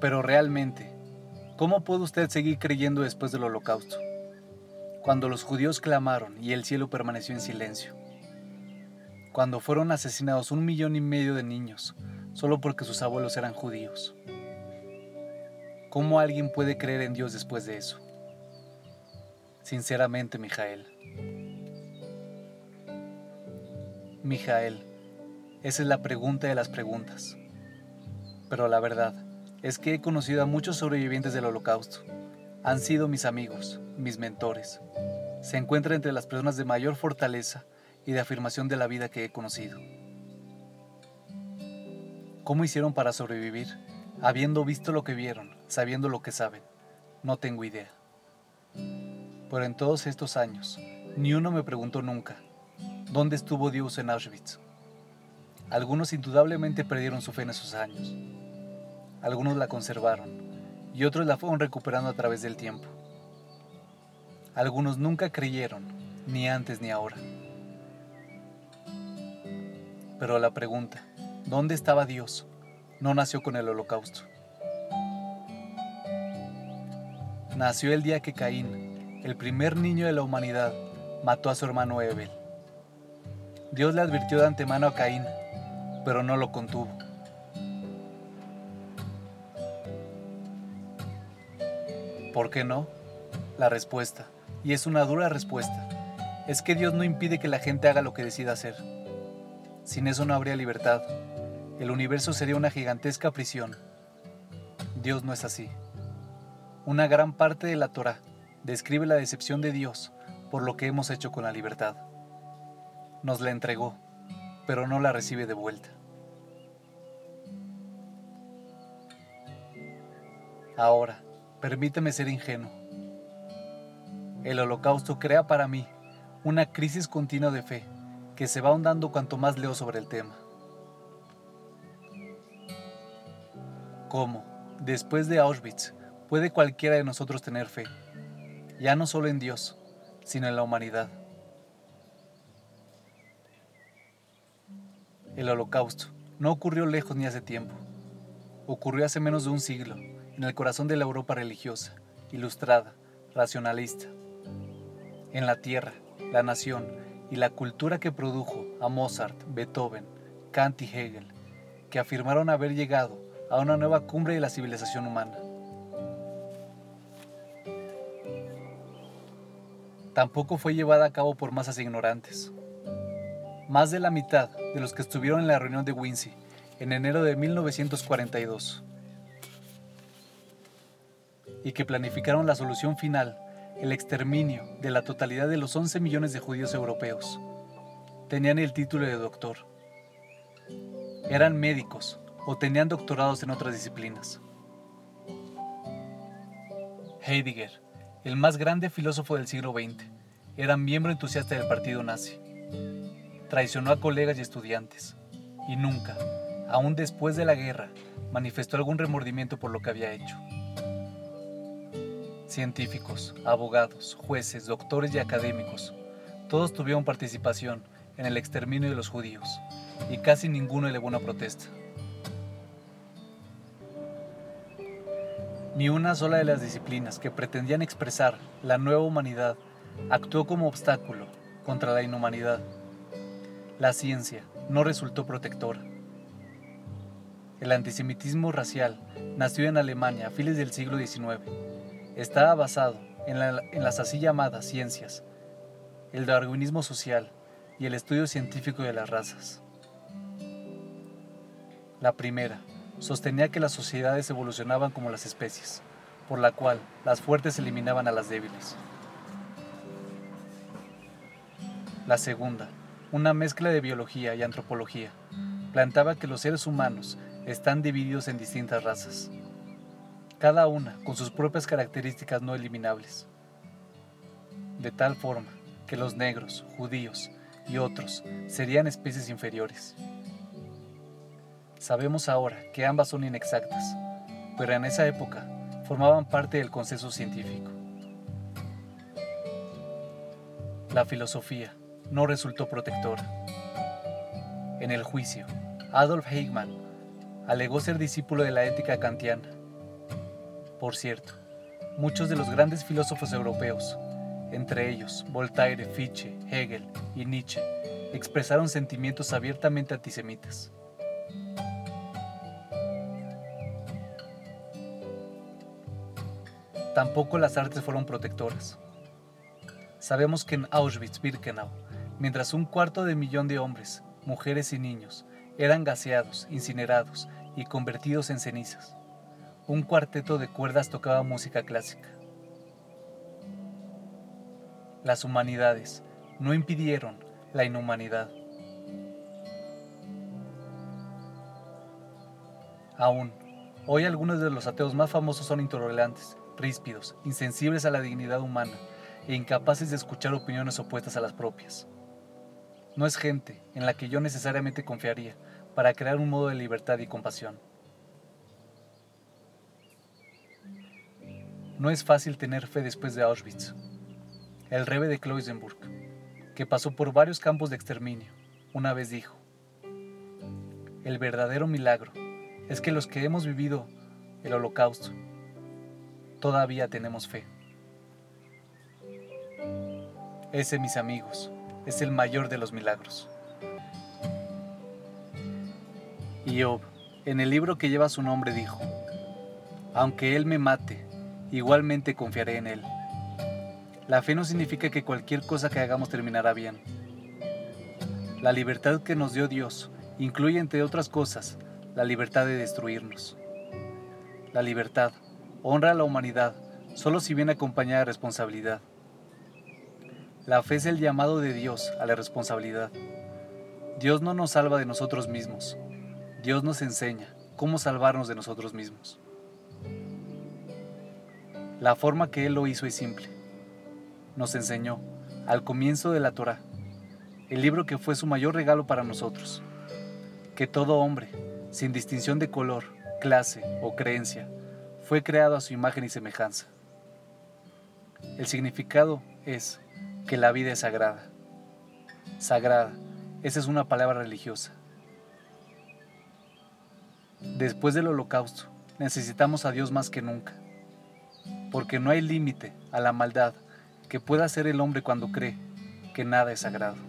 Pero realmente, ¿cómo puede usted seguir creyendo después del holocausto? Cuando los judíos clamaron y el cielo permaneció en silencio. Cuando fueron asesinados un millón y medio de niños solo porque sus abuelos eran judíos. ¿Cómo alguien puede creer en Dios después de eso? Sinceramente, Mijael. Mijael, esa es la pregunta de las preguntas. Pero la verdad es que he conocido a muchos sobrevivientes del holocausto. Han sido mis amigos, mis mentores. Se encuentran entre las personas de mayor fortaleza y de afirmación de la vida que he conocido. ¿Cómo hicieron para sobrevivir? Habiendo visto lo que vieron, sabiendo lo que saben. No tengo idea. Pero en todos estos años, ni uno me preguntó nunca, ¿dónde estuvo Dios en Auschwitz? Algunos indudablemente perdieron su fe en esos años. Algunos la conservaron y otros la fueron recuperando a través del tiempo. Algunos nunca creyeron, ni antes ni ahora. Pero la pregunta, ¿dónde estaba Dios? No nació con el holocausto. Nació el día que Caín, el primer niño de la humanidad, mató a su hermano Ebel. Dios le advirtió de antemano a Caín pero no lo contuvo. ¿Por qué no? La respuesta, y es una dura respuesta, es que Dios no impide que la gente haga lo que decida hacer. Sin eso no habría libertad. El universo sería una gigantesca prisión. Dios no es así. Una gran parte de la Torah describe la decepción de Dios por lo que hemos hecho con la libertad. Nos la entregó, pero no la recibe de vuelta. Ahora, permíteme ser ingenuo. El holocausto crea para mí una crisis continua de fe que se va ahondando cuanto más leo sobre el tema. ¿Cómo, después de Auschwitz, puede cualquiera de nosotros tener fe? Ya no solo en Dios, sino en la humanidad. El holocausto no ocurrió lejos ni hace tiempo. Ocurrió hace menos de un siglo en el corazón de la Europa religiosa, ilustrada, racionalista. En la tierra, la nación y la cultura que produjo a Mozart, Beethoven, Kant y Hegel, que afirmaron haber llegado a una nueva cumbre de la civilización humana. Tampoco fue llevada a cabo por masas ignorantes. Más de la mitad de los que estuvieron en la reunión de Windsor en enero de 1942 y que planificaron la solución final, el exterminio de la totalidad de los 11 millones de judíos europeos. Tenían el título de doctor. Eran médicos o tenían doctorados en otras disciplinas. Heidegger, el más grande filósofo del siglo XX, era miembro entusiasta del partido nazi. Traicionó a colegas y estudiantes y nunca, aún después de la guerra, manifestó algún remordimiento por lo que había hecho. Científicos, abogados, jueces, doctores y académicos, todos tuvieron participación en el exterminio de los judíos, y casi ninguno elevó una protesta. Ni una sola de las disciplinas que pretendían expresar la nueva humanidad actuó como obstáculo contra la inhumanidad. La ciencia no resultó protectora. El antisemitismo racial nació en Alemania a fines del siglo XIX estaba basado en, las así llamadas ciencias, el darwinismo social y el estudio científico de las razas. La primera sostenía que las sociedades evolucionaban como las especies, por la cual las fuertes eliminaban a las débiles. La segunda, una mezcla de biología y antropología, plantaba que los seres humanos están divididos en distintas razas, cada una con sus propias características no eliminables. De tal forma que los negros, judíos y otros serían especies inferiores. Sabemos ahora que ambas son inexactas, pero en esa época formaban parte del consenso científico. La filosofía no resultó protectora. En el juicio, Adolf Eichmann alegó ser discípulo de la ética kantiana Por cierto, muchos de los grandes filósofos europeos, entre ellos Voltaire, Fichte, Hegel y Nietzsche, expresaron sentimientos abiertamente antisemitas. Tampoco las artes fueron protectoras. Sabemos que en Auschwitz-Birkenau, mientras un cuarto de millón de hombres, mujeres y niños eran gaseados, incinerados y convertidos en cenizas, un cuarteto de cuerdas tocaba música clásica. Las humanidades no impidieron la inhumanidad. Aún, hoy algunos de los ateos más famosos son intolerantes, ríspidos, insensibles a la dignidad humana e incapaces de escuchar opiniones opuestas a las propias. No es gente en la que yo necesariamente confiaría para crear un modo de libertad y compasión. No es fácil tener fe después de Auschwitz. El rebe de Kloisenburg, que pasó por varios campos de exterminio, una vez dijo, el verdadero milagro es que los que hemos vivido el holocausto todavía tenemos fe. Ese, mis amigos, es el mayor de los milagros. Y Job, en el libro que lleva su nombre, dijo, aunque Él me mate, igualmente confiaré en Él. La fe no significa que cualquier cosa que hagamos terminará bien. La libertad que nos dio Dios incluye, entre otras cosas, la libertad de destruirnos. La libertad honra a la humanidad solo si viene acompañada de responsabilidad. La fe es el llamado de Dios a la responsabilidad. Dios no nos salva de nosotros mismos. Dios nos enseña cómo salvarnos de nosotros mismos. La forma que Él lo hizo es simple. Nos enseñó, al comienzo de la Torah, el libro que fue su mayor regalo para nosotros, que todo hombre, sin distinción de color, clase o creencia, fue creado a su imagen y semejanza. El significado es que la vida es sagrada. Sagrada, esa es una palabra religiosa. Después del holocausto, necesitamos a Dios más que nunca, porque no hay límite a la maldad que pueda hacer el hombre cuando cree que nada es sagrado.